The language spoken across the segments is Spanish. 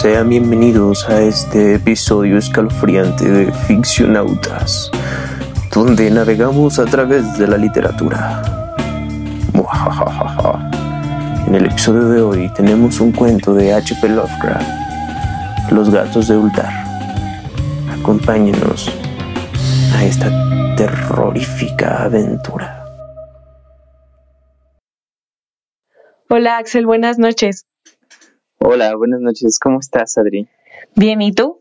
Sean bienvenidos a este episodio escalofriante de Ficcionautas, donde navegamos a través de la literatura. En el episodio de hoy tenemos un cuento de H.P. Lovecraft, Los gatos de Ultar. Acompáñenos a esta terrorífica aventura. Hola Axel, buenas noches. Hola, buenas noches. ¿Cómo estás, Adri? Bien, ¿y tú?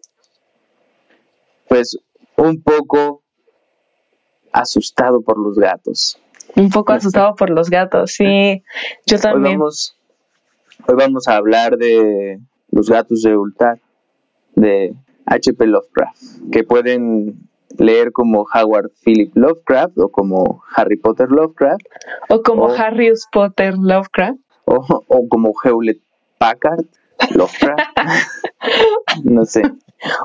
Pues un poco asustado por los gatos. Un poco asustado por los gatos, sí. Yo también. Hoy vamos, hoy vamos a hablar de los gatos de Ultar, de H.P. Lovecraft, que pueden leer como Howard Philip Lovecraft o como Harry Potter Lovecraft. O como Harry Potter Lovecraft. O, o como Hewlett Packard, Lovecraft. no sé.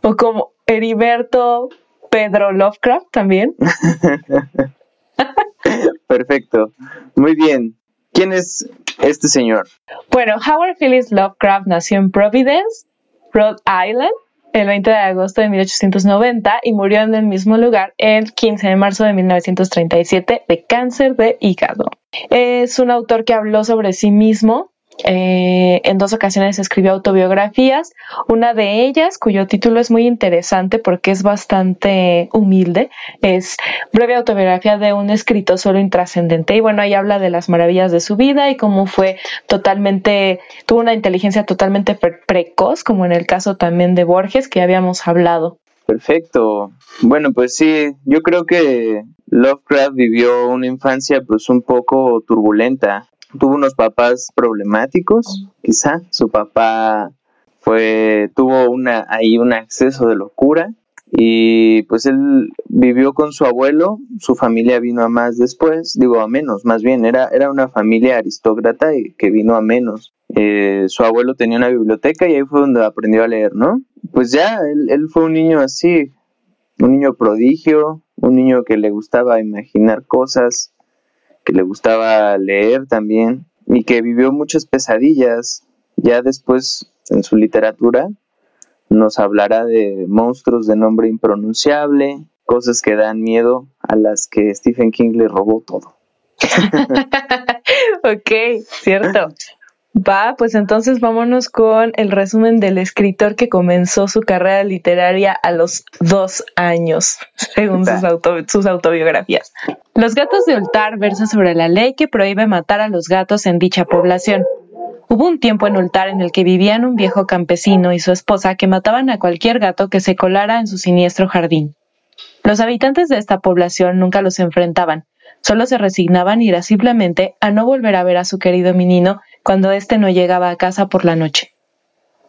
O como Heriberto Pedro Lovecraft también. Perfecto. Muy bien. ¿Quién es este señor? Bueno, Howard Phillips Lovecraft nació en Providence, Rhode Island, el 20 de agosto de 1890 y murió en el mismo lugar el 15 de marzo de 1937 de cáncer de hígado. Es un autor que habló sobre sí mismo eh, en dos ocasiones escribió autobiografías, una de ellas, cuyo título es muy interesante porque es bastante humilde, es Breve autobiografía de un escritor solo intrascendente. Y bueno, ahí habla de las maravillas de su vida y cómo fue totalmente, tuvo una inteligencia totalmente precoz, como en el caso también de Borges, que habíamos hablado. Perfecto. Bueno, pues sí, yo creo que Lovecraft vivió una infancia pues un poco turbulenta tuvo unos papás problemáticos, quizá. Su papá fue, tuvo una, ahí un acceso de locura y pues él vivió con su abuelo, su familia vino a más después, digo a menos, más bien, era, era una familia aristócrata y que vino a menos. Eh, su abuelo tenía una biblioteca y ahí fue donde aprendió a leer, ¿no? Pues ya, él, él fue un niño así, un niño prodigio, un niño que le gustaba imaginar cosas, que le gustaba leer también y que vivió muchas pesadillas. Ya después en su literatura nos hablará de monstruos de nombre impronunciable, cosas que dan miedo a las que Stephen King le robó todo. ok, cierto. Va, pues entonces vámonos con el resumen del escritor que comenzó su carrera literaria a los dos años, según sus, sus, autobiografías. Los gatos de Ultar versa sobre la ley que prohíbe matar a los gatos en dicha población. Hubo un tiempo en Ultar en el que vivían un viejo campesino y su esposa que mataban a cualquier gato que se colara en su siniestro jardín. Los habitantes de esta población nunca los enfrentaban, solo se resignaban irasciblemente a no volver a ver a su querido menino cuando éste no llegaba a casa por la noche.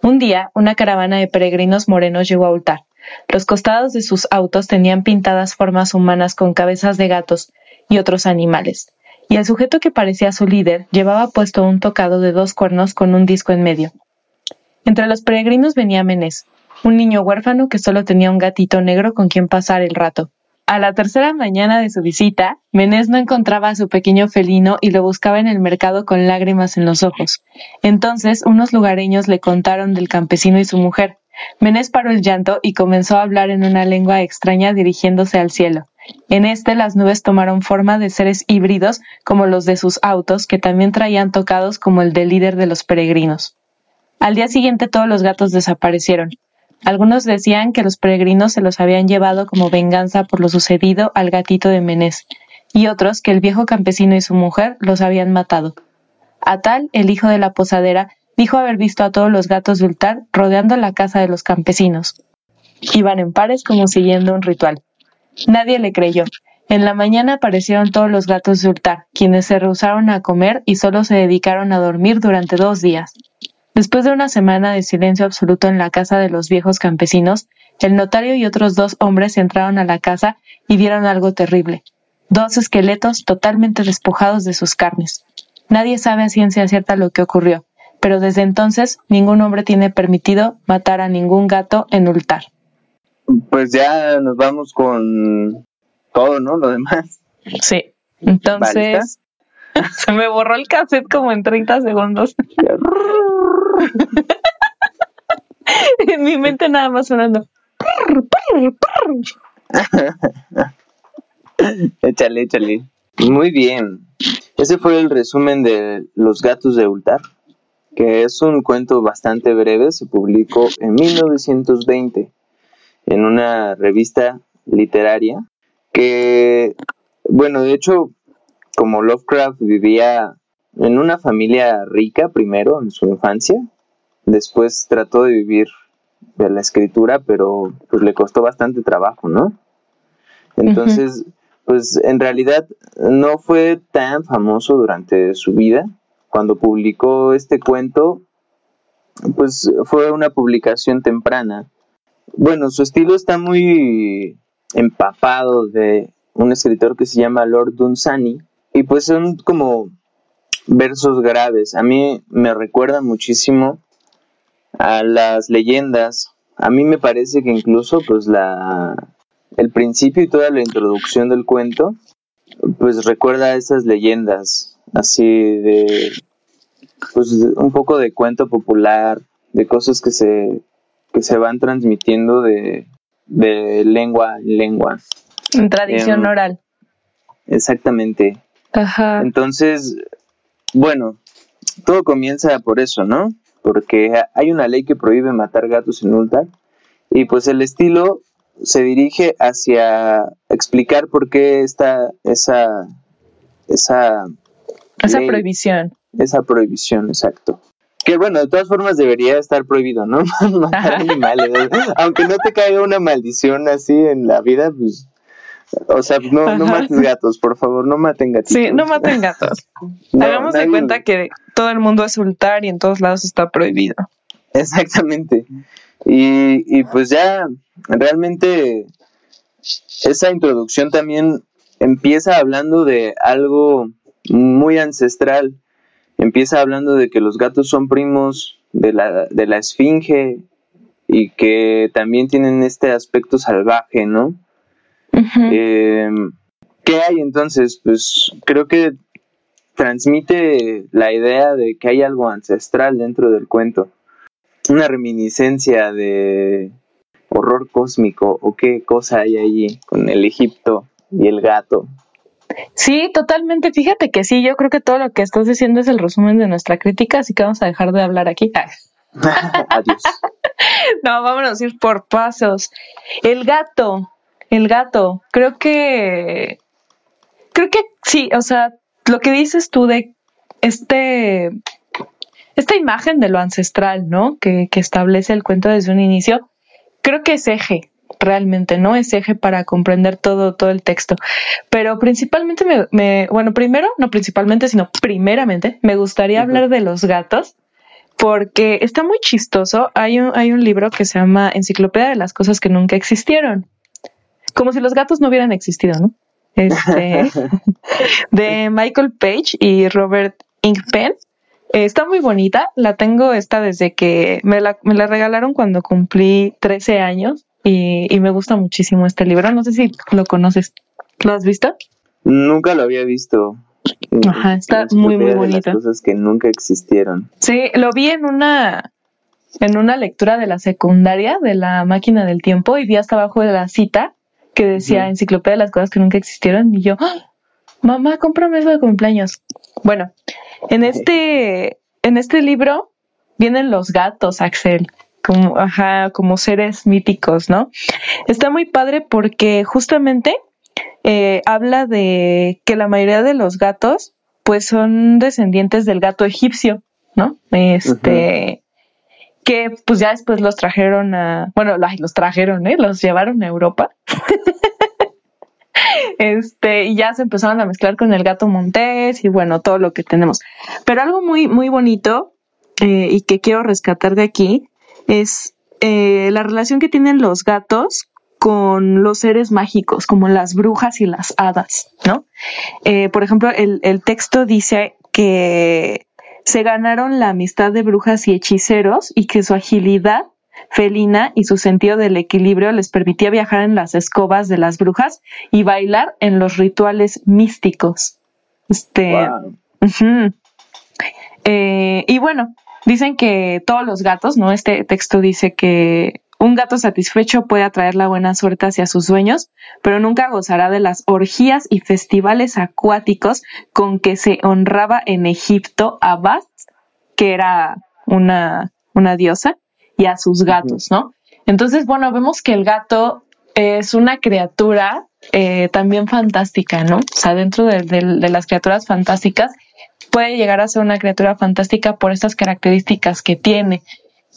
Un día, una caravana de peregrinos morenos llegó a Ultar. Los costados de sus autos tenían pintadas formas humanas con cabezas de gatos y otros animales, y el sujeto que parecía su líder llevaba puesto un tocado de dos cuernos con un disco en medio. Entre los peregrinos venía Menés, un niño huérfano que solo tenía un gatito negro con quien pasar el rato. A la tercera mañana de su visita, Menés no encontraba a su pequeño felino y lo buscaba en el mercado con lágrimas en los ojos. Entonces unos lugareños le contaron del campesino y su mujer. Menés paró el llanto y comenzó a hablar en una lengua extraña dirigiéndose al cielo. En este las nubes tomaron forma de seres híbridos como los de sus autos, que también traían tocados como el del líder de los peregrinos. Al día siguiente todos los gatos desaparecieron. Algunos decían que los peregrinos se los habían llevado como venganza por lo sucedido al gatito de Menés, y otros que el viejo campesino y su mujer los habían matado. A tal, el hijo de la posadera dijo haber visto a todos los gatos de Ultar rodeando la casa de los campesinos. Iban en pares como siguiendo un ritual. Nadie le creyó. En la mañana aparecieron todos los gatos de Ultar, quienes se rehusaron a comer y solo se dedicaron a dormir durante dos días. Después de una semana de silencio absoluto en la casa de los viejos campesinos, el notario y otros dos hombres entraron a la casa y vieron algo terrible. Dos esqueletos totalmente despojados de sus carnes. Nadie sabe a ciencia cierta lo que ocurrió, pero desde entonces ningún hombre tiene permitido matar a ningún gato en Ultar. Pues ya nos vamos con todo, ¿no? Lo demás. Sí. Entonces, se me borró el cassette como en 30 segundos. en mi mente nada más sonando. échale, échale. Muy bien. Ese fue el resumen de Los gatos de Ultar, que es un cuento bastante breve, se publicó en 1920 en una revista literaria que, bueno, de hecho, como Lovecraft vivía en una familia rica primero en su infancia, después trató de vivir de la escritura, pero pues le costó bastante trabajo, ¿no? Entonces, pues en realidad no fue tan famoso durante su vida. Cuando publicó este cuento, pues fue una publicación temprana. Bueno, su estilo está muy empapado de un escritor que se llama Lord Dunsany y pues son como versos graves. A mí me recuerda muchísimo a las leyendas. A mí me parece que incluso pues la el principio y toda la introducción del cuento, pues recuerda a esas leyendas, así de, pues un poco de cuento popular, de cosas que se, que se van transmitiendo de, de lengua en lengua. En tradición em, oral. Exactamente. Ajá. Entonces, bueno, todo comienza por eso, ¿no? Porque hay una ley que prohíbe matar gatos en Ultar y pues el estilo se dirige hacia explicar por qué está esa esa esa prohibición. Esa prohibición, exacto. Que bueno, de todas formas debería estar prohibido, ¿no? Matar animales. Aunque no te caiga una maldición así en la vida, pues. O sea, no, no mates gatos, por favor, no maten gatitos. Sí, no maten gatos. Hagamos de cuenta que todo el mundo es ultar y en todos lados está prohibido. Exactamente. Y, y pues ya realmente esa introducción también empieza hablando de algo muy ancestral. Empieza hablando de que los gatos son primos de la, de la esfinge y que también tienen este aspecto salvaje, ¿no? Eh, ¿Qué hay entonces? Pues creo que transmite la idea de que hay algo ancestral dentro del cuento una reminiscencia de horror cósmico o qué cosa hay allí con el Egipto y el gato. Sí, totalmente. Fíjate que sí, yo creo que todo lo que estás diciendo es el resumen de nuestra crítica, así que vamos a dejar de hablar aquí. Adiós. no, vámonos a ir por pasos. El gato, el gato, creo que, creo que sí, o sea, lo que dices tú de este esta imagen de lo ancestral, ¿no? Que, establece el cuento desde un inicio, creo que es eje, realmente, ¿no? Es eje para comprender todo, todo el texto. Pero principalmente me, bueno, primero, no principalmente, sino primeramente, me gustaría hablar de los gatos, porque está muy chistoso. Hay un, hay un libro que se llama Enciclopedia de las cosas que nunca existieron. Como si los gatos no hubieran existido, ¿no? Este, de Michael Page y Robert Inkpen. Eh, está muy bonita, la tengo esta desde que me la, me la regalaron cuando cumplí 13 años y, me gusta muchísimo este libro. No sé si lo conoces. ¿Lo has visto? Nunca lo había visto. Ajá, está muy, muy bonito. cosas que nunca existieron. Sí, lo vi en una en una lectura de la secundaria de la máquina del tiempo y vi hasta abajo de la cita que decía enciclopedia de las cosas que nunca existieron y yo, ¡Ah! mamá, cómprame eso de cumpleaños. Bueno, en este, en este libro vienen los gatos, Axel, como, ajá, como seres míticos, ¿no? Está muy padre porque justamente eh, habla de que la mayoría de los gatos, pues son descendientes del gato egipcio, ¿no? Este, que pues ya después los trajeron a, bueno, los trajeron, ¿eh? Los llevaron a Europa. este, y ya se empezaron a mezclar con el gato montés y bueno, todo lo que tenemos. Pero algo muy, muy bonito eh, y que quiero rescatar de aquí es eh, la relación que tienen los gatos con los seres mágicos, como las brujas y las hadas, ¿no? Eh, por ejemplo, el, el texto dice que se ganaron la amistad de brujas y hechiceros y que su agilidad felina y su sentido del equilibrio les permitía viajar en las escobas de las brujas y bailar en los rituales místicos. Este, Eh, y bueno, dicen que todos los gatos, ¿no? Este texto dice que un gato satisfecho puede atraer la buena suerte hacia sus dueños, pero nunca gozará de las orgías y festivales acuáticos con que se honraba en Egipto a Bast, que era una, una diosa, y a sus gatos, ¿no? Entonces, bueno, vemos que el gato es una criatura eh, también fantástica, ¿no? O sea, dentro de, las criaturas fantásticas puede llegar a ser una criatura fantástica por estas características que tiene.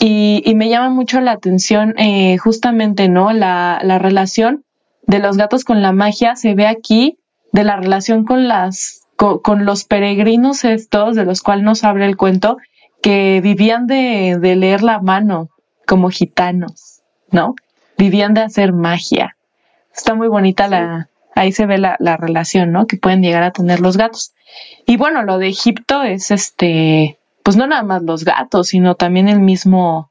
Y, me llama mucho la atención eh, justamente, ¿no? La, la relación de los gatos con la magia se ve aquí, de la relación con las, con, los peregrinos estos, de los cuales nos abre el cuento, que vivían de, de leer la mano como gitanos, ¿no? Vivían de hacer magia. Está muy bonita la, ahí se ve la, la, relación, ¿no? Que pueden llegar a tener los gatos. Y bueno, lo de Egipto es este, pues no nada más los gatos, sino también el mismo,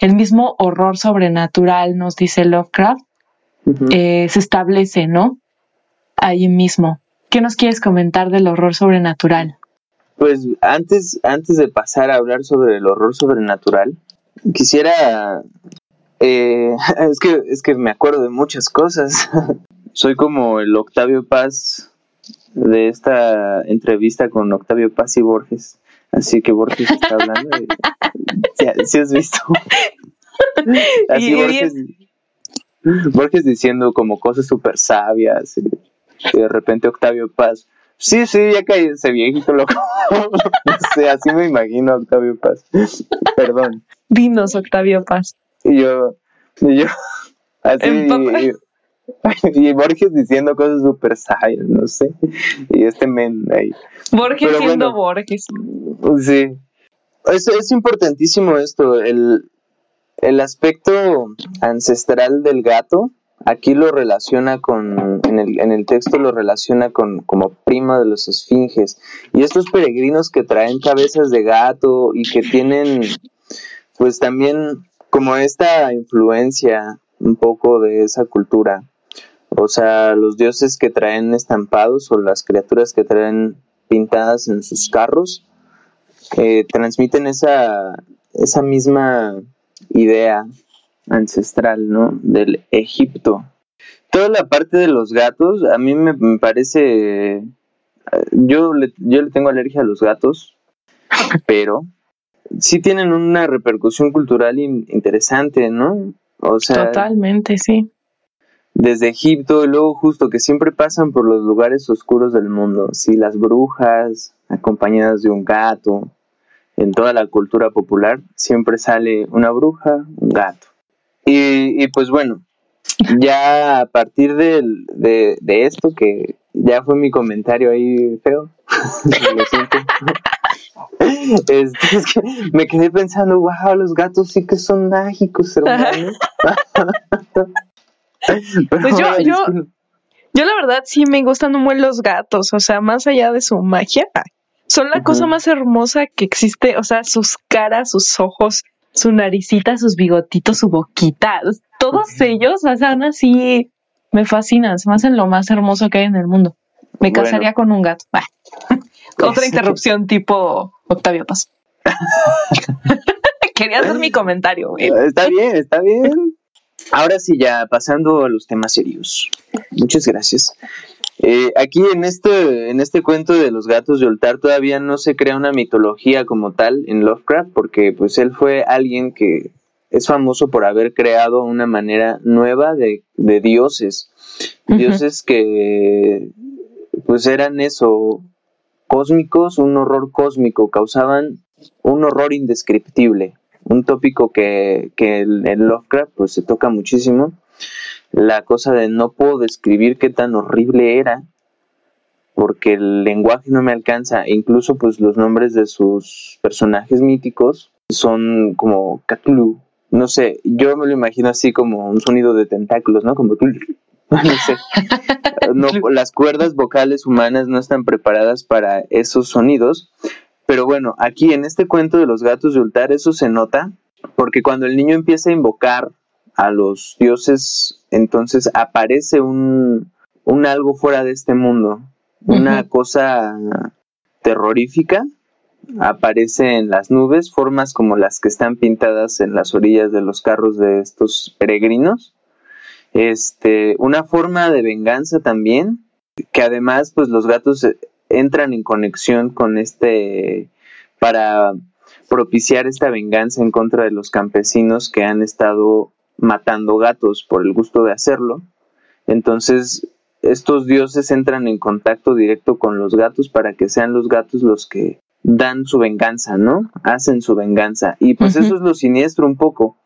el mismo horror sobrenatural, nos dice Lovecraft, eh, se establece, ¿no? Ahí mismo. ¿Qué nos quieres comentar del horror sobrenatural? Pues antes, antes de pasar a hablar sobre el horror sobrenatural, quisiera eh, es que es que me acuerdo de muchas cosas. Soy como el Octavio Paz de esta entrevista con Octavio Paz y Borges. Así que Borges está hablando. ¿Sí, has visto? Así Borges, Borges diciendo como cosas súper sabias. Y, de repente Octavio Paz. Sí, sí, ya caí ese viejito loco. no así me imagino Octavio Paz. Perdón. Dinos, Octavio Paz. Y yo, y yo, así, y, Borges diciendo cosas súper sabias, no sé, y este men ahí. Borges siendo Borges. Sí, es, es importantísimo esto, el, el aspecto ancestral del gato, aquí lo relaciona con, en el, en el texto lo relaciona con como prima de los esfinges. Y estos peregrinos que traen cabezas de gato y que tienen, pues también como esta influencia un poco de esa cultura. O sea, los dioses que traen estampados o las criaturas que traen pintadas en sus carros eh, transmiten esa, esa misma idea ancestral, ¿no? Del Egipto. Toda la parte de los gatos, a mí me, parece... Eh, yo le, yo le tengo alergia a los gatos, pero sí tienen una repercusión cultural interesante, ¿no? O sea, totalmente, sí. Desde Egipto y luego justo que siempre pasan por los lugares oscuros del mundo, sí, las brujas acompañadas de un gato. En toda la cultura popular siempre sale una bruja, un gato. Y, y pues bueno, ya a partir de, de, de esto, que ya fue mi comentario ahí feo, lo siento. Es, que me quedé pensando, wow, los gatos sí que son mágicos, hermano. pues yo, yo, yo la verdad sí me gustan muy los gatos, o sea, más allá de su magia, son la cosa más hermosa que existe, o sea, sus caras, sus ojos, su naricita, sus bigotitos, su boquita, todos ellos, o sea, así me fascinan, se me hacen lo más hermoso que hay en el mundo. Me casaría con un gato. Otra interrupción tipo Octavio Paz. Quería hacer mi comentario. Está bien, está bien. Ahora sí, ya pasando a los temas serios. Muchas gracias. Eh, aquí en este, en este cuento de los gatos de Oltar todavía no se crea una mitología como tal en Lovecraft, porque pues él fue alguien que es famoso por haber creado una manera nueva de, dioses. Dioses que pues eran eso, cósmicos, un horror cósmico, causaban un horror indescriptible, un tópico que, que en Lovecraft pues se toca muchísimo, la cosa de no puedo describir qué tan horrible era, porque el lenguaje no me alcanza, e incluso pues los nombres de sus personajes míticos son como Cthulhu, no sé, yo me lo imagino así como un sonido de tentáculos, ¿no? Como no sé. No, las cuerdas vocales humanas no están preparadas para esos sonidos. Pero bueno, aquí en este cuento de los gatos de Ultar eso se nota porque cuando el niño empieza a invocar a los dioses, entonces aparece un, algo fuera de este mundo, una cosa terrorífica aparece en las nubes, formas como las que están pintadas en las orillas de los carros de estos peregrinos. Este, una forma de venganza también, que además pues los gatos entran en conexión con este para propiciar esta venganza en contra de los campesinos que han estado matando gatos por el gusto de hacerlo. Entonces, estos dioses entran en contacto directo con los gatos para que sean los gatos los que dan su venganza, ¿no? Hacen su venganza. Y pues eso es lo siniestro un poco.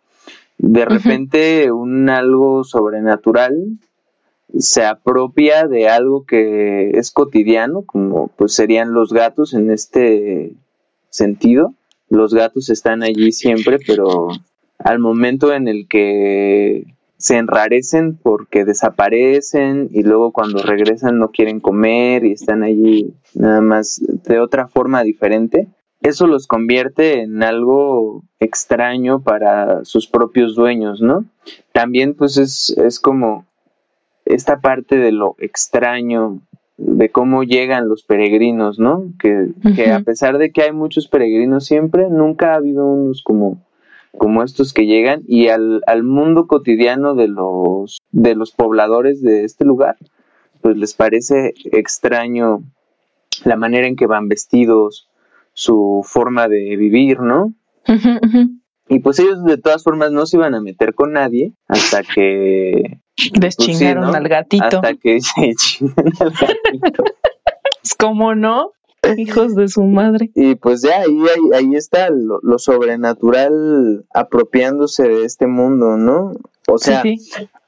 De repente un algo sobrenatural se apropia de algo que es cotidiano, como pues serían los gatos en este sentido. Los gatos están allí siempre, pero al momento en el que se enrarecen porque desaparecen y luego cuando regresan no quieren comer y están allí nada más de otra forma diferente, eso los convierte en algo extraño para sus propios dueños, ¿no? También pues es, es como esta parte de lo extraño, de cómo llegan los peregrinos, ¿no? Que, que a pesar de que hay muchos peregrinos siempre, nunca ha habido unos como como estos que llegan y al, al mundo cotidiano de los, de los pobladores de este lugar, pues les parece extraño la manera en que van vestidos, su forma de vivir, ¿no? Y pues ellos de todas formas no se iban a meter con nadie hasta que... Deschingaron pues al gatito. Hasta que se chingan al gatito. ¿Cómo no? Hijos de su madre. Y pues ya ahí, ahí, está lo, sobrenatural apropiándose de este mundo, ¿no? O sea,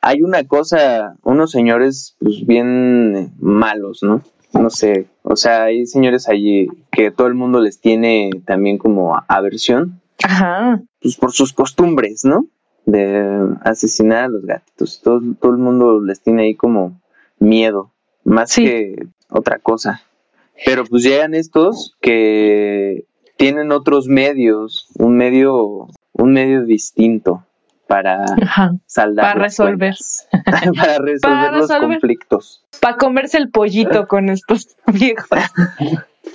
hay una cosa, unos señores pues bien malos, ¿no? No sé, o sea, hay señores allí que todo el mundo les tiene también como aversión. Ajá. Pues por sus costumbres, ¿no? De asesinar a los gatitos. Todo, todo el mundo les tiene ahí como miedo, más que otra cosa. Pero pues llegan estos que tienen otros medios, un medio, un medio distinto para saldar para resolver. para resolver los conflictos. Para comerse el pollito con estos viejos.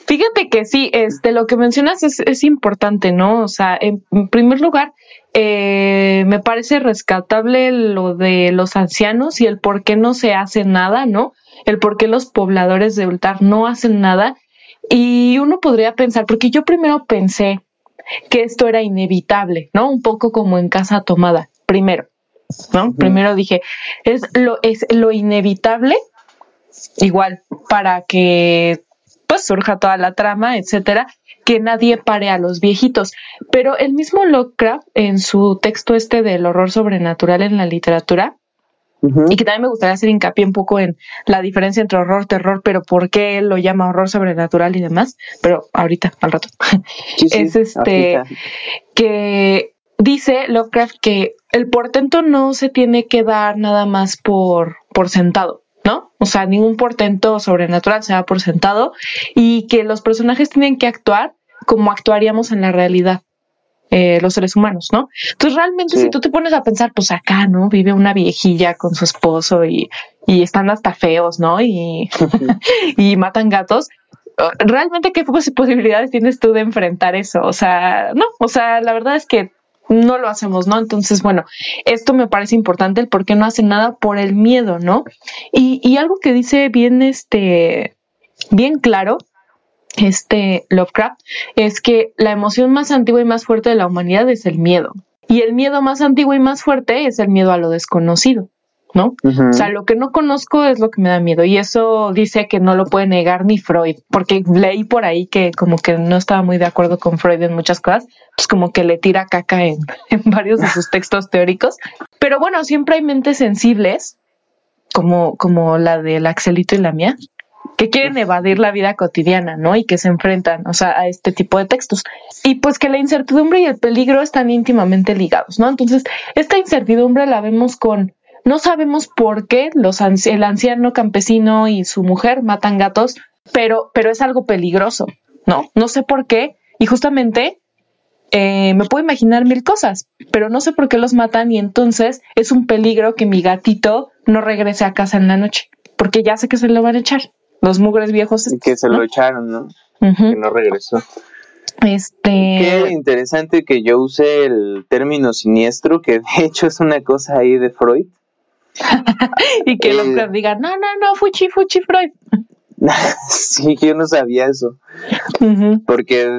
Fíjate que sí este lo que mencionas es, es importante no o sea en, primer lugar eh, me parece rescatable lo de los ancianos y el por qué no se hace nada no el por qué los pobladores de Ultar no hacen nada. Y uno podría pensar, porque yo primero pensé que esto era inevitable, ¿no? Un poco como en casa tomada, primero, ¿no? Primero dije, es lo, es lo inevitable, igual, para que pues surja toda la trama, etcétera, que nadie pare a los viejitos. Pero el mismo Lovecraft, en su texto este del horror sobrenatural en la literatura, y que también me gustaría hacer hincapié un poco en la diferencia entre horror, terror, pero por qué él lo llama horror sobrenatural y demás, pero ahorita, al rato. es este que dice Lovecraft que el portento no se tiene que dar nada más por, por sentado. ¿No? O sea, ningún portento sobrenatural se da por sentado y que los personajes tienen que actuar como actuaríamos en la realidad. Eh, los seres humanos, ¿no? Entonces realmente si tú te pones a pensar, pues acá, ¿no? Vive una viejilla con su esposo y, y están hasta feos, ¿no? Y, y matan gatos. Realmente, ¿qué posibilidades tienes tú de enfrentar eso? O sea, no, o sea, la verdad es que no lo hacemos, ¿no? Entonces, bueno, esto me parece importante, el por qué no hacen nada por el miedo, ¿no? Y, y algo que dice bien, este, bien claro, este Lovecraft es que la emoción más antigua y más fuerte de la humanidad es el miedo. Y el miedo más antiguo y más fuerte es el miedo a lo desconocido, ¿no? O sea, lo que no conozco es lo que me da miedo. Y eso dice que no lo puede negar ni Freud, porque leí por ahí que como que no estaba muy de acuerdo con Freud en muchas cosas, pues como que le tira caca en, en varios de sus textos teóricos. Pero bueno, siempre hay mentes sensibles, como, como la del Axelito y la mía, que quieren evadir la vida cotidiana, ¿no? Y que se enfrentan, o sea, a este tipo de textos. Y pues que la incertidumbre y el peligro están íntimamente ligados, ¿no? Entonces, esta incertidumbre la vemos con, no sabemos por qué los el anciano campesino y su mujer matan gatos, pero, pero es algo peligroso, ¿no? No sé por qué. Y justamente eh, me puedo imaginar mil cosas, pero no sé por qué los matan y entonces es un peligro que mi gatito no regrese a casa en la noche, porque ya sé que se lo van a echar los mugres viejos. que se lo echaron, ¿no? Que no regresó. Este. Qué interesante que yo use el término siniestro, que de hecho es una cosa ahí de Freud. y que los eh, digan, no, no, no, fuchi, fuchi, Freud. sí, yo no sabía eso. Porque,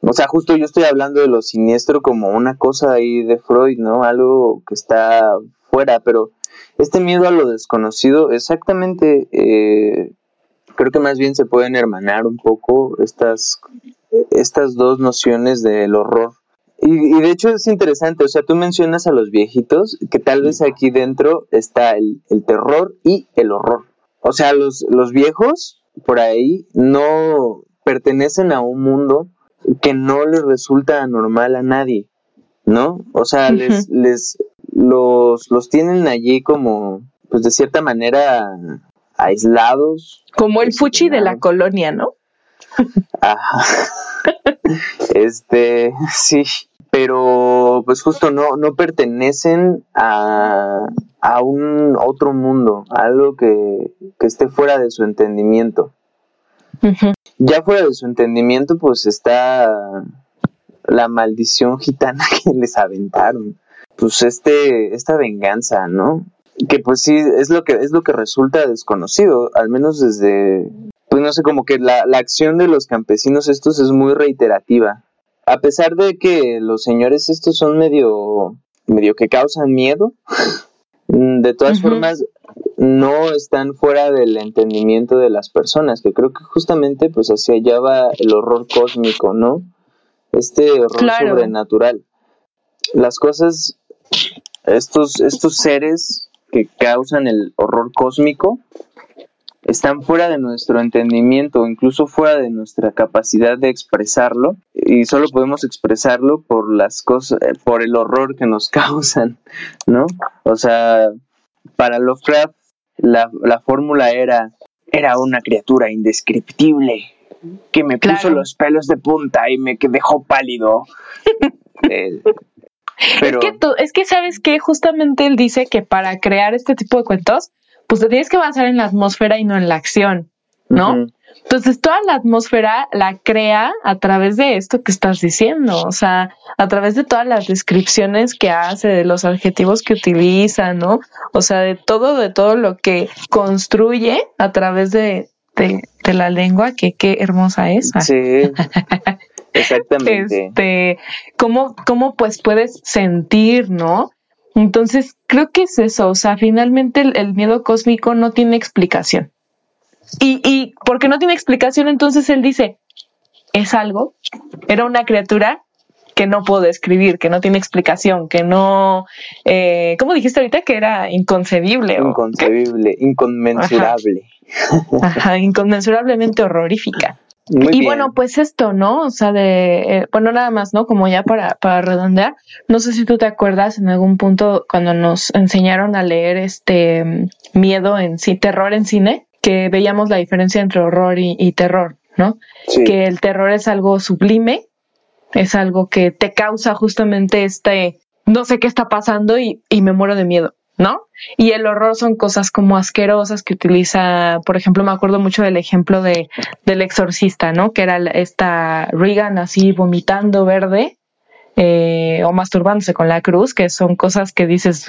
o sea, justo yo estoy hablando de lo siniestro como una cosa ahí de Freud, ¿no? Algo que está fuera, pero este miedo a lo desconocido, exactamente, eh, creo que más bien se pueden hermanar un poco estas, estas dos nociones del horror. Y, de hecho es interesante, o sea, tú mencionas a los viejitos, que tal vez aquí dentro está el, el terror y el horror. O sea, los, los viejos por ahí no pertenecen a un mundo que no les resulta normal a nadie, ¿no? O sea, les, les, los, los tienen allí como, pues de cierta manera, aislados. Como el fuchi de la colonia, ¿no? Ajá. este, sí, pero pues justo no, no pertenecen a, a un otro mundo, algo que, esté fuera de su entendimiento. Ya fuera de su entendimiento, pues está la maldición gitana que les aventaron. Pues este, esta venganza, ¿no? Que pues sí, es lo que, es lo que resulta desconocido, al menos desde, pues no sé, como que la, la acción de los campesinos estos es muy reiterativa. A pesar de que los señores estos son medio, medio que causan miedo, Mm, de todas formas, no están fuera del entendimiento de las personas, que creo que justamente pues hacia allá va el horror cósmico, ¿no? Este horror sobrenatural. Las cosas, estos, estos seres que causan el horror cósmico, están fuera de nuestro entendimiento, incluso fuera de nuestra capacidad de expresarlo, y solo podemos expresarlo por las cosas, eh, por el horror que nos causan, ¿no? O sea, para Lovecraft la, la fórmula era era una criatura indescriptible que me puso los pelos de punta y me dejó pálido. Eh, pero... Es que, tú, es que sabes que justamente él dice que para crear este tipo de cuentos pues te tienes que basar en la atmósfera y no en la acción, ¿no? Entonces, toda la atmósfera la crea a través de esto que estás diciendo, o sea, a través de todas las descripciones que hace, de los adjetivos que utiliza, ¿no? O sea, de todo, de todo lo que construye a través de, de, la lengua, que qué hermosa es. Sí. Exactamente. Este, cómo, cómo pues puedes sentir, ¿no? Entonces, creo que es eso, o sea, finalmente el, miedo cósmico no tiene explicación. Y, y porque no tiene explicación, entonces él dice, es algo, era una criatura que no puedo describir, que no tiene explicación, que no, eh, ¿cómo dijiste ahorita? Que era inconcebible. Inconcebible, inconmensurable. Ajá, inconmensurablemente horrorífica y bueno, pues esto, ¿no? O sea, de, eh, bueno, nada más, ¿no? Como ya para, para redondear, no sé si tú te acuerdas en algún punto cuando nos enseñaron a leer este miedo en sí, terror en cine, que veíamos la diferencia entre horror y, terror, ¿no? Que el terror es algo sublime, es algo que te causa justamente este, no sé qué está pasando y, y me muero de miedo. ¿no? Y el horror son cosas como asquerosas que utiliza, por ejemplo, me acuerdo mucho del ejemplo de del exorcista, ¿no? Que era esta Regan así vomitando verde eh, o masturbándose con la cruz, que son cosas que dices,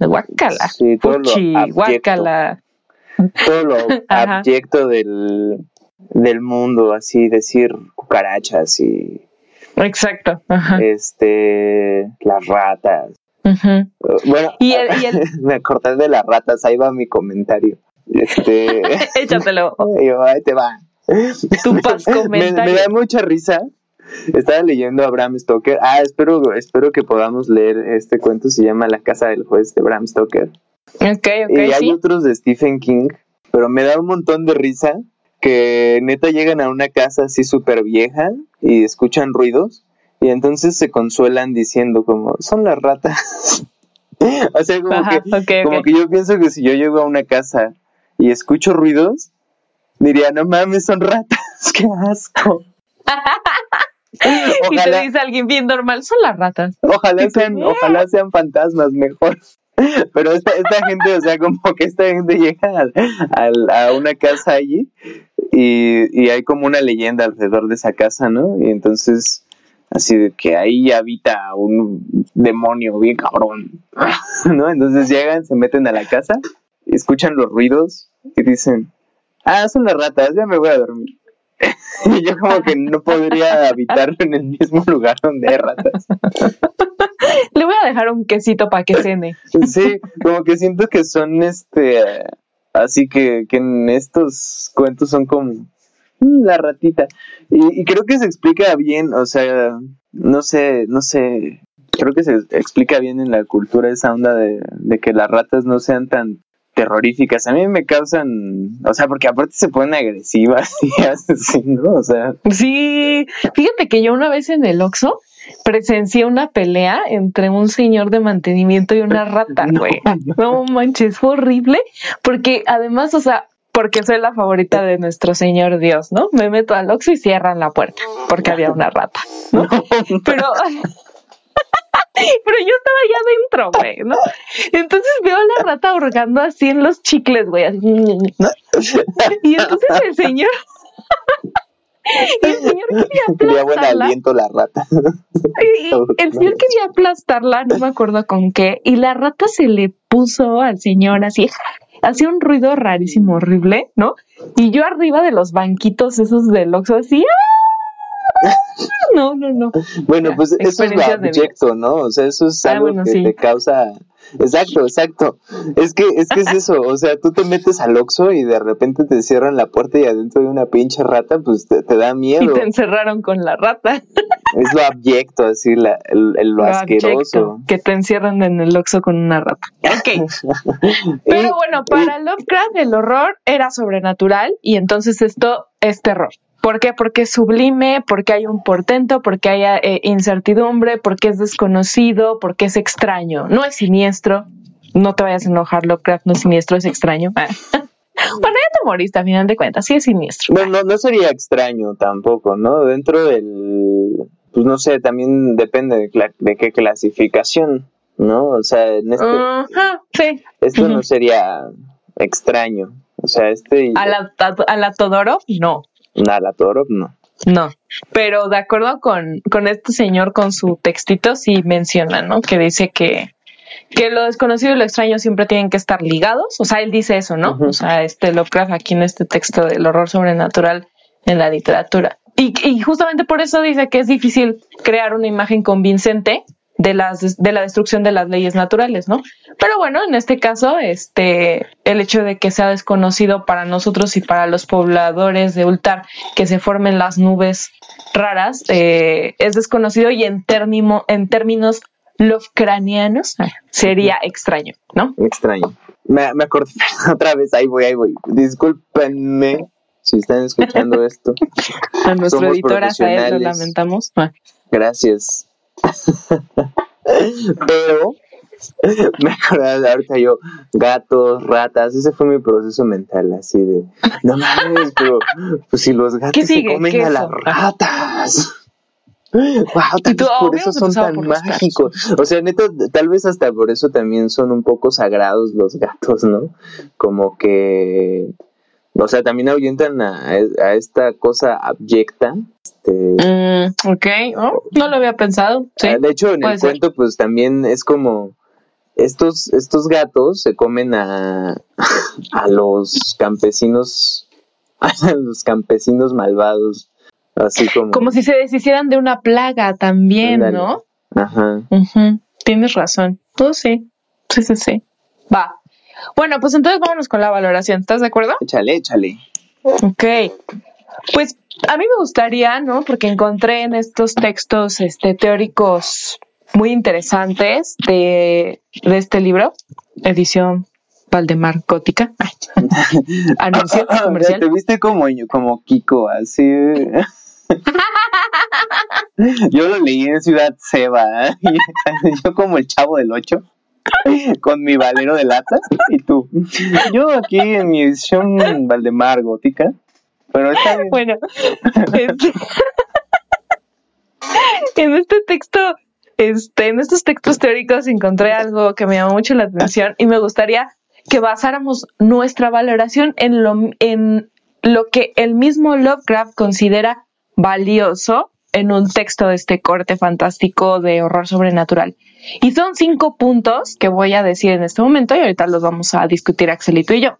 guácala, sí, guácala. Todo lo abyecto del, del mundo, así decir cucarachas y Exacto. Este, las ratas. Bueno, y el, me acordé de las ratas, ahí va mi comentario. Este, Échatelo. ahí te va. Tu comentario. Me, da mucha risa. Estaba leyendo a Bram Stoker. Ah, espero, espero que podamos leer este cuento. Se llama La casa del juez de Bram Stoker. Y hay otros de Stephen King, pero me da un montón de risa que neta llegan a una casa así súper vieja y escuchan ruidos y entonces se consuelan diciendo como, son las ratas. o sea, como, que, como que yo pienso que si yo llego a una casa y escucho ruidos, diría, no mames, son ratas, qué asco. y te dice alguien bien normal, son las ratas. Ojalá sean, ojalá sean fantasmas mejor. Pero esta, esta gente, o sea, como que esta gente llega a, a una casa allí Y, y hay como una leyenda alrededor de esa casa, ¿no? Y entonces así de que ahí habita un demonio bien cabrón, ¿no? Entonces llegan, se meten a la casa, escuchan los ruidos y dicen, ah, son las ratas, ya me voy a dormir. y yo como que no podría habitar en el mismo lugar donde hay ratas. Le voy a dejar un quesito para que cene. Sí, como que siento que son este, así que, que en estos cuentos son como mm, la ratita. Y, y, creo que se explica bien, o sea, no sé, no sé, creo que se explica bien en la cultura esa onda de, de que las ratas no sean tan terroríficas. A mí me causan, o sea, porque aparte se ponen agresivas y así, ¿no? O sea. Sí, fíjate que yo una vez en el Oxxo presencié una pelea entre un señor de mantenimiento y una rata, güey. No, manches, fue horrible, porque además, o sea, porque soy la favorita de nuestro Señor Dios, ¿no? Me meto al Oxxo y cierran la puerta porque había una rata, ¿no? Pero pero yo estaba allá adentro, güey, ¿no? Entonces veo a la rata ahorcando así en los chicles, güey, así, ¿no? Y entonces el señor... el señor quería aplastarla. Buen aliento la rata. Y el señor quería aplastarla, no me acuerdo con qué, y la rata se le puso al señor así, hacía un ruido rarísimo, horrible, ¿no? Y yo arriba de los banquitos esos del Oxxo así, ¡ah! No, no, no. Bueno, pues eso es lo abyecto, ¿no? O sea, eso es algo ah, bueno, que sí. te causa Exacto, exacto. Es que, es que es eso, o sea, tú te metes al Oxxo y de repente te cierran la puerta y adentro hay una pinche rata, pues te, te da miedo. Y te encerraron con la rata. Es lo abyecto, así, la, el, el lo, lo asqueroso. Que te encierran en el Oxxo con una rata. Ok. Pero bueno, para Lovecraft el horror era sobrenatural y entonces esto es terror. ¿Por qué? Porque es sublime, porque hay un portento, porque hay eh, incertidumbre, porque es desconocido, porque es extraño. No es siniestro. No te vayas a enojar, Lovecraft no es siniestro, es extraño. bueno, ya te moriste a final de cuentas, sí es siniestro. Bueno, no, no sería extraño tampoco, ¿no? Dentro del, pues no sé, también depende de, de qué clasificación, ¿no? O sea, en este, uh -huh, sí. esto uh -huh. no sería extraño. O sea, este... ¿A la, a la Todorov? No. Nada, Todorov no. No, pero de acuerdo con, con este señor, con su textito, sí menciona, ¿no? Que dice que, que lo desconocido y lo extraño siempre tienen que estar ligados. O sea, él dice eso, ¿no? Uh -huh. O sea, este Lovecraft aquí en este texto del horror sobrenatural en la literatura. Y, y justamente por eso dice que es difícil crear una imagen convincente de las de la destrucción de las leyes naturales, ¿no? Pero bueno, en este caso, este el hecho de que sea desconocido para nosotros y para los pobladores de Ultar que se formen las nubes raras eh, es desconocido y en término en términos lovecranianos sería extraño, ¿no? Extraño. Me, me acordé otra vez, ahí voy, ahí voy. Discúlpenme si están escuchando esto. A nuestro editor lo lamentamos. Gracias. Pero me acordaba ahorita yo, gatos, ratas, ese fue mi proceso mental, así de, no mames, pero pues si los gatos se comen a las ratas. Wow, tal vez por eso son tan mágicos. O sea, neto, tal vez hasta por eso también son un poco sagrados los gatos, ¿no? Como que, o sea, también ahuyentan a, a esta cosa abyecta este... Mm, ok, oh, no lo había pensado. Sí, de hecho, en el ser. cuento, pues también es como estos, estos gatos se comen a, a los campesinos, a los campesinos malvados, así como. Como si se deshicieran de una plaga también. ¿no? Ajá. Uh -huh. Tienes razón. Tú sí. Sí, sí, sí. Va. Bueno, pues entonces vámonos con la valoración. ¿Estás de acuerdo? Échale, échale. Ok. Pues a mí me gustaría, ¿no? Porque encontré en estos textos este, teóricos muy interesantes de, de este libro, edición Valdemar Gótica. Anuncio comercial. Te viste como, como Kiko, así. Yo lo leí en Ciudad Seba, ¿eh? yo como el chavo del 8 con mi valero de latas y tú. Yo aquí en mi edición Valdemar Gótica Bueno, este, en este texto, este, en estos textos teóricos encontré algo que me llamó mucho la atención y me gustaría que basáramos nuestra valoración en lo, en lo que el mismo Lovecraft considera valioso en un texto de este corte fantástico de horror sobrenatural. Y son cinco puntos que voy a decir en este momento y ahorita los vamos a discutir Axelito y yo.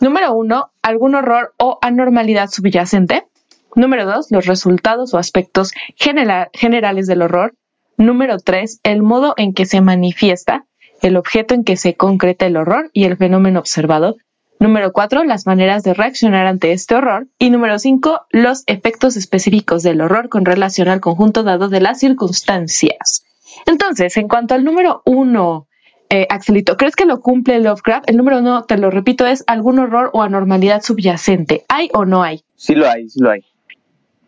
Número uno, algún horror o anormalidad subyacente. Número dos, los resultados o aspectos generales del horror. Número tres, el modo en que se manifiesta, el objeto en que se concreta el horror y el fenómeno observado. Número cuatro, las maneras de reaccionar ante este horror. Y número cinco, los efectos específicos del horror con relación al conjunto dado de las circunstancias. Entonces, en cuanto al número uno, eh, Axelito, ¿crees que lo cumple Lovecraft? El número uno, te lo repito, es algún horror o anormalidad subyacente. ¿Hay o no hay? Sí lo hay, sí lo hay.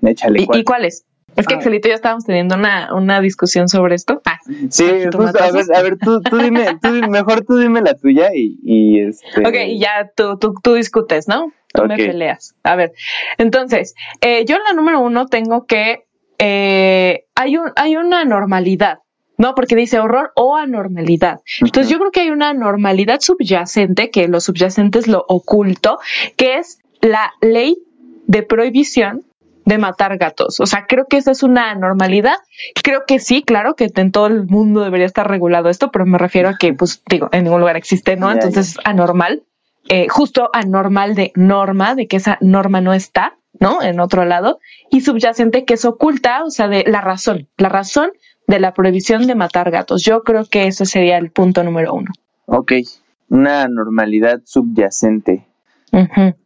Échale, ¿Y, cuál es? Es que ah. Axelito y yo estábamos teniendo una, una discusión sobre esto. Ah, sí, justo, a ver, a ver, tú, tú dime, tú, mejor tú dime la tuya y, y este... Ok, y ya tú, tú, tú discutes, ¿no? Tú me peleas. A ver, entonces, eh, yo en la número uno tengo que eh, hay, un, hay una normalidad, ¿no? Porque dice horror o anormalidad. Entonces yo creo que hay una normalidad subyacente, que lo subyacente es lo oculto, que es la ley de prohibición de matar gatos. O sea, creo que esa es una anormalidad. Creo que sí, claro que en todo el mundo debería estar regulado esto, pero me refiero a que, pues, digo, en ningún lugar existe, ¿no? Entonces es anormal, eh, justo anormal de norma, de que esa norma no está, ¿no? En otro lado, y subyacente que es oculta, o sea, de la razón, la razón de la prohibición de matar gatos. Yo creo que ese sería el punto número uno. Ok, una normalidad subyacente.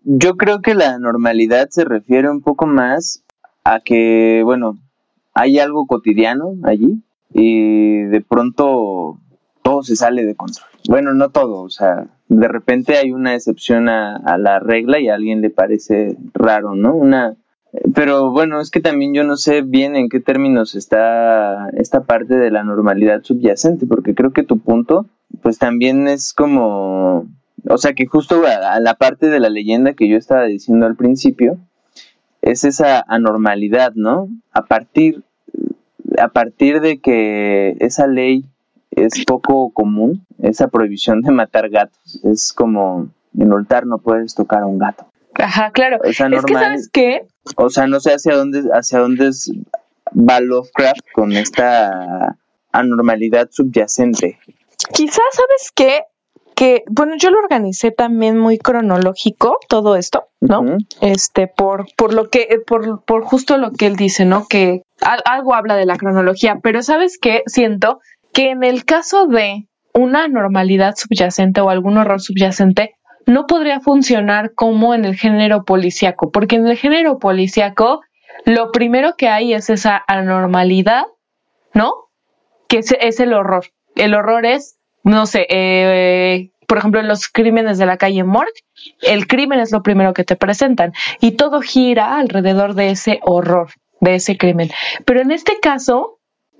Yo creo que la normalidad se refiere un poco más a que, bueno, hay algo cotidiano allí y de pronto todo se sale de control. Bueno, no todo, o sea, de repente hay una excepción a, a la regla y a alguien le parece raro, ¿no? Una, pero bueno, es que también yo no sé bien en qué términos está esta parte de la normalidad subyacente, porque creo que tu punto, pues también es como, o sea, que justo a, la parte de la leyenda que yo estaba diciendo al principio, es esa anormalidad, ¿no? A partir, a partir de que esa ley es poco común, esa prohibición de matar gatos, es como en altar no puedes tocar a un gato. Ajá, claro. Es, que, ¿sabes qué? O sea, no sé hacia dónde, hacia dónde va Lovecraft con esta anormalidad subyacente. Quizás, ¿sabes qué? Que, bueno, yo lo organicé también muy cronológico, todo esto, ¿no? Este, por, por lo que, por, por justo lo que él dice, ¿no? Que algo habla de la cronología, pero ¿sabes qué? Siento que en el caso de una anormalidad subyacente o algún horror subyacente, no podría funcionar como en el género policíaco, porque en el género policíaco lo primero que hay es esa anormalidad, ¿no? Que es, el horror. El horror es, no sé, eh, por ejemplo, en los crímenes de la calle Morgue, el crimen es lo primero que te presentan y todo gira alrededor de ese horror, de ese crimen. Pero en este caso,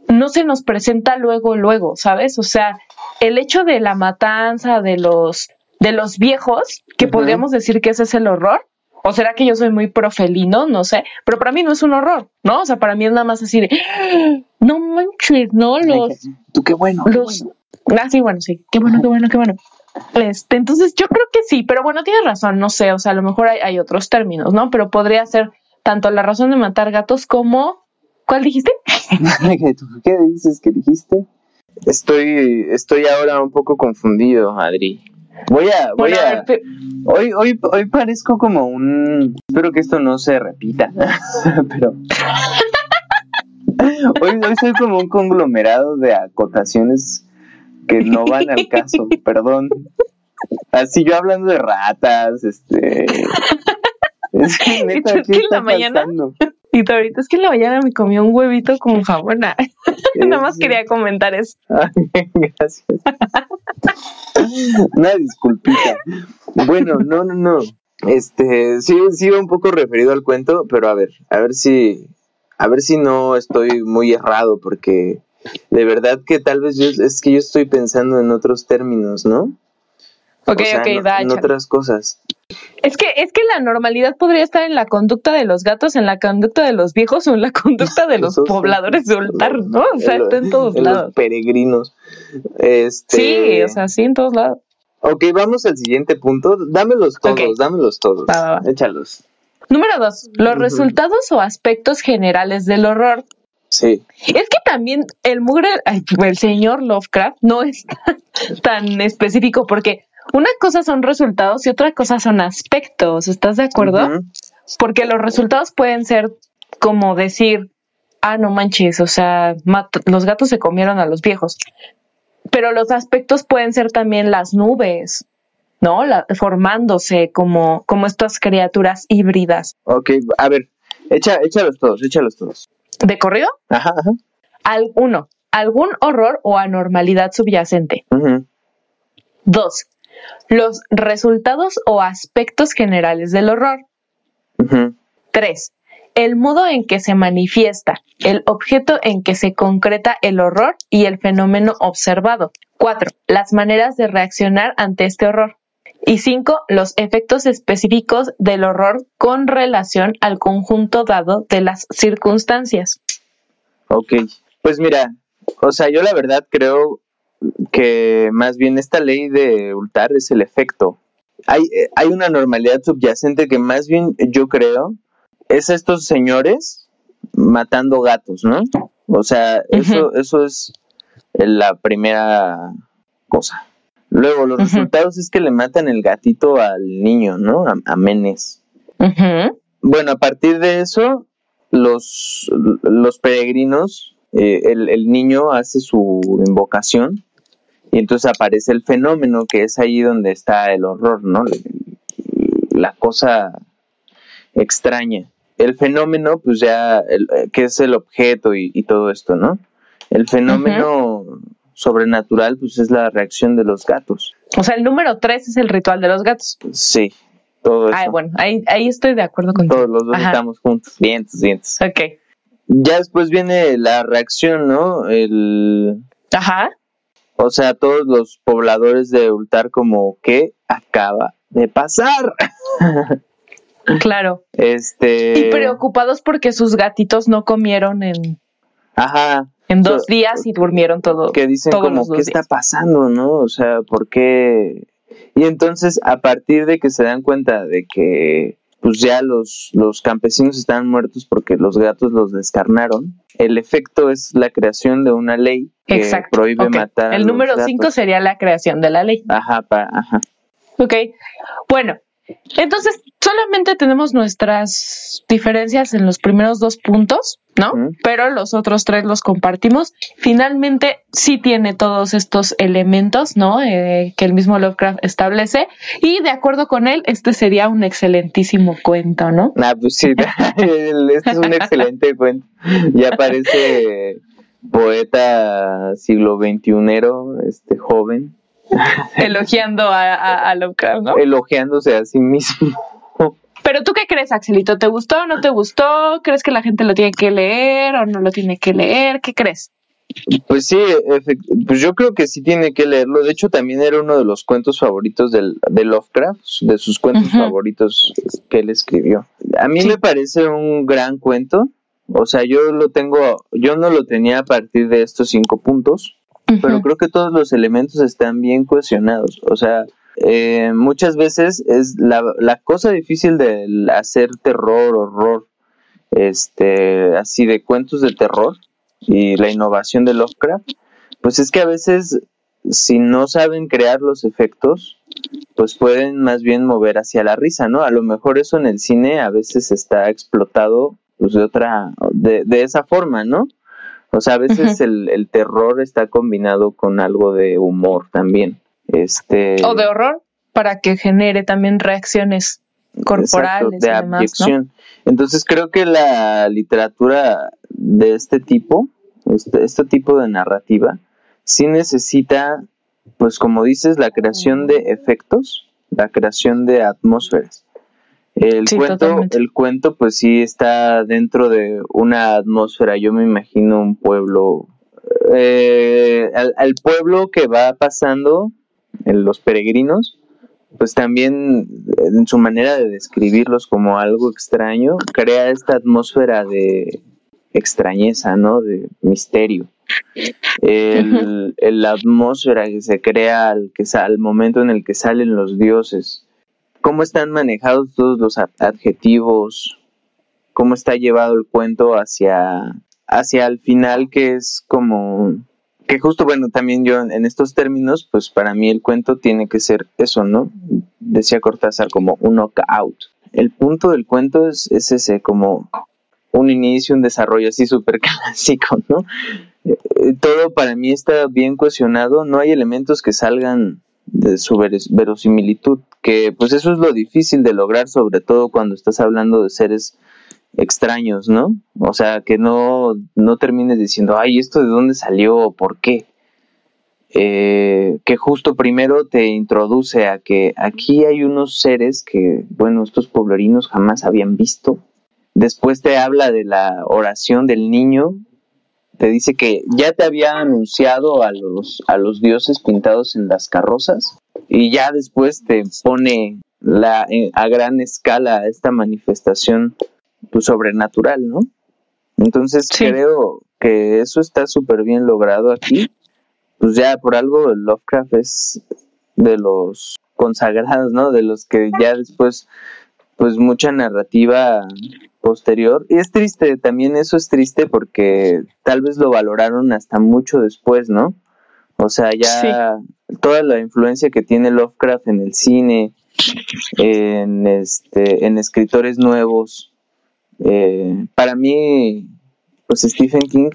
no se nos presenta luego, luego, ¿sabes? O sea, el hecho de la matanza de los de los viejos, que podríamos decir que ese es el horror. ¿O será que yo soy muy profelino? No sé. Pero para mí no es un horror, ¿no? O sea, para mí es nada más así de, ¡Ah! no manches, ¿no? Los... Tú qué bueno. Los... Ah, sí, bueno, sí. Qué bueno, qué bueno, qué bueno. Este, entonces yo creo que sí, pero bueno, tienes razón, no sé, o sea, a lo mejor hay, hay otros términos, ¿no? Pero podría ser tanto la razón de matar gatos como... ¿Cuál dijiste? ¿Qué dices que dijiste? Estoy, estoy ahora un poco confundido, Adri. Voy a, voy a. Hoy, hoy, hoy parezco como un. Espero que esto no se repita, pero. hoy, hoy soy como un conglomerado de acotaciones que no van al caso, perdón. Así yo hablando de ratas, este. Es que neta, ¿qué está pasando? Y ahorita es que en la mañana me comí un huevito con jabón. Nada más quería comentar eso. Gracias. Una disculpita. Bueno, no, no, no. Este, sí, sí un poco referido al cuento, pero a ver, a ver si, a ver si no estoy muy errado, porque de verdad que tal vez yo, es que yo estoy pensando en otros términos, ¿no? Ok, ok, da. En otras cosas. Es que, es que la normalidad podría estar en la conducta de los gatos, en la conducta de los viejos o en la conducta de los pobladores de Oltar, ¿no? O sea, está en todos lados. Los peregrinos. Este... Sí, o sea, sí, en todos lados. Ok, vamos al siguiente punto. Dámelos todos, dámelos todos. Échalos. Número dos, los resultados o aspectos generales del horror. Sí. Es que también el mugre, el señor Lovecraft no es tan, específico porque una cosa son resultados y otra cosa son aspectos. ¿Estás de acuerdo? Porque los resultados pueden ser como decir, ah, no manches, o sea, los gatos se comieron a los viejos. Pero los aspectos pueden ser también las nubes, ¿no? La, formándose como, como estas criaturas híbridas. Ok, a ver, echa, échalos todos, échalos todos. ¿De corrido? Ajá, ajá. Al, uno, algún horror o anormalidad subyacente. Dos, los resultados o aspectos generales del horror. Tres, el modo en que se manifiesta, el objeto en que se concreta el horror y el fenómeno observado. Cuatro, las maneras de reaccionar ante este horror. Y cinco, los efectos específicos del horror con relación al conjunto dado de las circunstancias. Ok, pues mira, o sea, yo la verdad creo que más bien esta ley de Ultar es el efecto. Hay, eh, hay una normalidad subyacente que más bien yo creo es estos señores matando gatos, ¿no? O sea, eso, eso es la primera cosa. Luego, los resultados es que le matan el gatito al niño, ¿no? A, Menes. Bueno, a partir de eso, los, los peregrinos, eh, el, el, niño hace su invocación y entonces aparece el fenómeno que es ahí donde está el horror, ¿no? La cosa extraña el fenómeno, pues ya, el, eh, que es el objeto y, todo esto, ¿no? El fenómeno sobrenatural, pues es la reacción de los gatos. O sea, el número tres es el ritual de los gatos. Sí, todo eso. Ay, bueno, ahí, ahí estoy de acuerdo con Todos los dos estamos juntos, vientos, vientos. Ok. Ya después viene la reacción, ¿no? El... Ajá. O sea, todos los pobladores de Ultar como, ¿qué acaba de pasar? Claro. Este. Y preocupados porque sus gatitos no comieron en. Ajá. En dos días y durmieron todo. Que dicen como, ¿qué está pasando, no? O sea, ¿por qué? Y entonces, a partir de que se dan cuenta de que pues ya los, los campesinos están muertos porque los gatos los descarnaron. El efecto es la creación de una ley que prohíbe matar. El número 5 sería la creación de la ley. Ajá, pa, ajá. Ok. Bueno, entonces, solamente tenemos nuestras diferencias en los primeros dos puntos, ¿no? Pero los otros tres los compartimos. Finalmente, sí tiene todos estos elementos, ¿no? Eh, que el mismo Lovecraft establece. Y de acuerdo con él, este sería un excelentísimo cuento, ¿no? Ah, pues sí, este es un excelente cuento. Ya parece poeta siglo XXI, este joven. Elogiando a, a, Lovecraft, ¿no? Elogiándose a sí mismo. Pero tú qué crees, Axelito? ¿Te gustó o no te gustó? ¿Crees que la gente lo tiene que leer o no lo tiene que leer? ¿Qué crees? Pues sí, pues yo creo que sí tiene que leerlo. De hecho, también era uno de los cuentos favoritos del, de Lovecraft, de sus cuentos favoritos que él escribió. A mí me parece un gran cuento. O sea, yo lo tengo, yo no lo tenía a partir de estos cinco puntos pero creo que todos los elementos están bien cohesionados. O sea, eh, muchas veces es la, la cosa difícil de hacer terror, horror, este, así de cuentos de terror y la innovación de Lovecraft, pues es que a veces si no saben crear los efectos, pues pueden más bien mover hacia la risa, ¿no? A lo mejor eso en el cine a veces está explotado pues de otra, de, de esa forma, ¿no? O sea, a veces el, el, terror está combinado con algo de humor también. Este... O de horror, para que genere también reacciones corporales. de abyección. Entonces creo que la literatura de este tipo, este, este tipo de narrativa, sí necesita, pues como dices, la creación de efectos, la creación de atmósferas. El cuento, el cuento, pues sí está dentro de una atmósfera. Yo me imagino un pueblo, eh, al, pueblo que va pasando, los peregrinos, pues también en su manera de describirlos como algo extraño, crea esta atmósfera de extrañeza, ¿no? De misterio. El, la atmósfera que se crea al, que, al momento en el que salen los dioses cómo están manejados todos los adjetivos, cómo está llevado el cuento hacia, hacia el final, que es como que justo, bueno, también yo en estos términos, pues para mí el cuento tiene que ser eso, ¿no? Decía Cortázar como un knockout. El punto del cuento es, es ese, como un inicio, un desarrollo así súper clásico, ¿no? Eh, todo para mí está bien cuestionado, no hay elementos que salgan de su verosimilitud, que pues eso es lo difícil de lograr, sobre todo cuando estás hablando de seres extraños, ¿no? O sea, que no, no termines diciendo, ay, ¿esto de dónde salió o por qué? Eh, que justo primero te introduce a que aquí hay unos seres que, bueno, estos pueblerinos jamás habían visto. Después te habla de la oración del niño, te dice que ya te había anunciado a los, a los dioses pintados en las carrozas y ya después te pone la, a gran escala esta manifestación pues, sobrenatural, ¿no? Entonces creo que eso está súper bien logrado aquí. Pues ya por algo Lovecraft es de los consagrados, ¿no? De los que ya después, pues mucha narrativa posterior. Y es triste, también eso es triste porque tal vez lo valoraron hasta mucho después, ¿no? O sea, ya toda la influencia que tiene Lovecraft en el cine, en este, en escritores nuevos, eh, para mí, pues Stephen King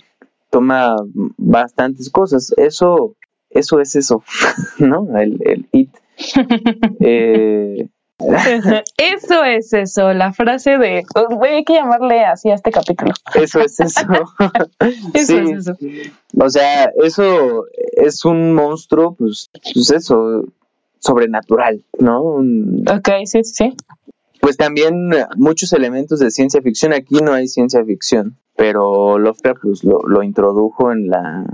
toma bastantes cosas. Eso, eso es eso, ¿no? El, el it. Eh, eso es eso, la frase de hay que llamarle así a este capítulo. Eso es eso. eso es eso. O sea, eso es un monstruo, pues, pues eso, sobrenatural, ¿no? Ok, sí, sí pues también muchos elementos de ciencia ficción. Aquí no hay ciencia ficción, pero Lovecraft pues, lo, introdujo en la...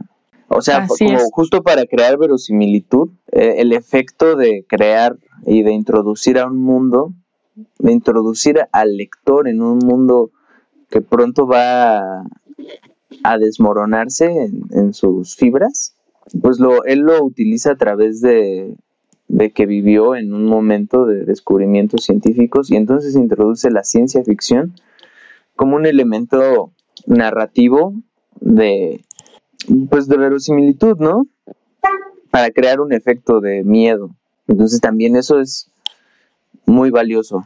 O sea, como justo para crear verosimilitud, eh, el efecto de crear y de introducir a un mundo, de introducir al lector en un mundo que pronto va a, desmoronarse en, en, sus fibras, pues lo, él lo utiliza a través de, de que vivió en un momento de descubrimientos científicos y entonces introduce la ciencia ficción como un elemento narrativo de pues de verosimilitud, ¿no? Para crear un efecto de miedo. Entonces también eso es muy valioso.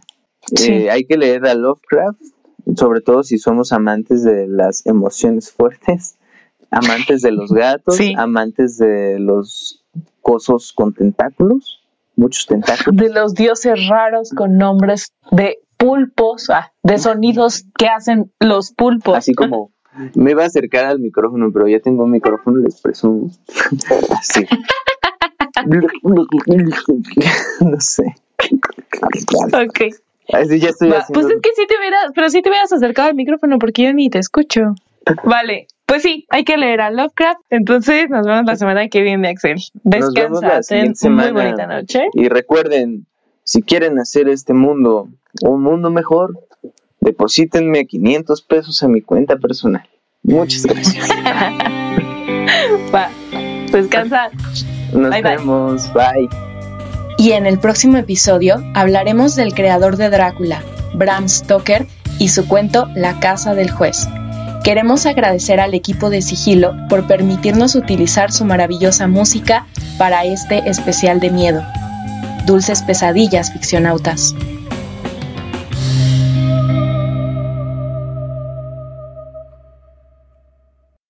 Eh, hay que leer a Lovecraft, sobre todo si somos amantes de las emociones fuertes, amantes de los gatos, amantes de los cosos con tentáculos, muchos tentáculos. De los dioses raros con nombres de pulpos, ah, de sonidos que hacen los pulpos. Así como me iba a acercar al micrófono, pero ya tengo un micrófono, les presumo. Así. no sé. Ok. Así ya estoy Pues es que sí te hubieras, pero sí te hubieras acercado al micrófono porque yo ni te escucho. Vale, pues sí, hay que leer a Lovecraft. Entonces nos vemos la semana que viene, Axel. Descansa, ten muy bonita noche. Y recuerden, si quieren hacer este mundo un mundo mejor, deposítenme 500 pesos a mi cuenta personal. Muchas gracias. Va, descansa. Nos vemos, bye. Y en el próximo episodio hablaremos del creador de Drácula, Bram Stoker, y su cuento La casa del juez. Queremos agradecer al equipo de Sigilo por permitirnos utilizar su maravillosa música para este especial de miedo. Dulces pesadillas, ficcionautas.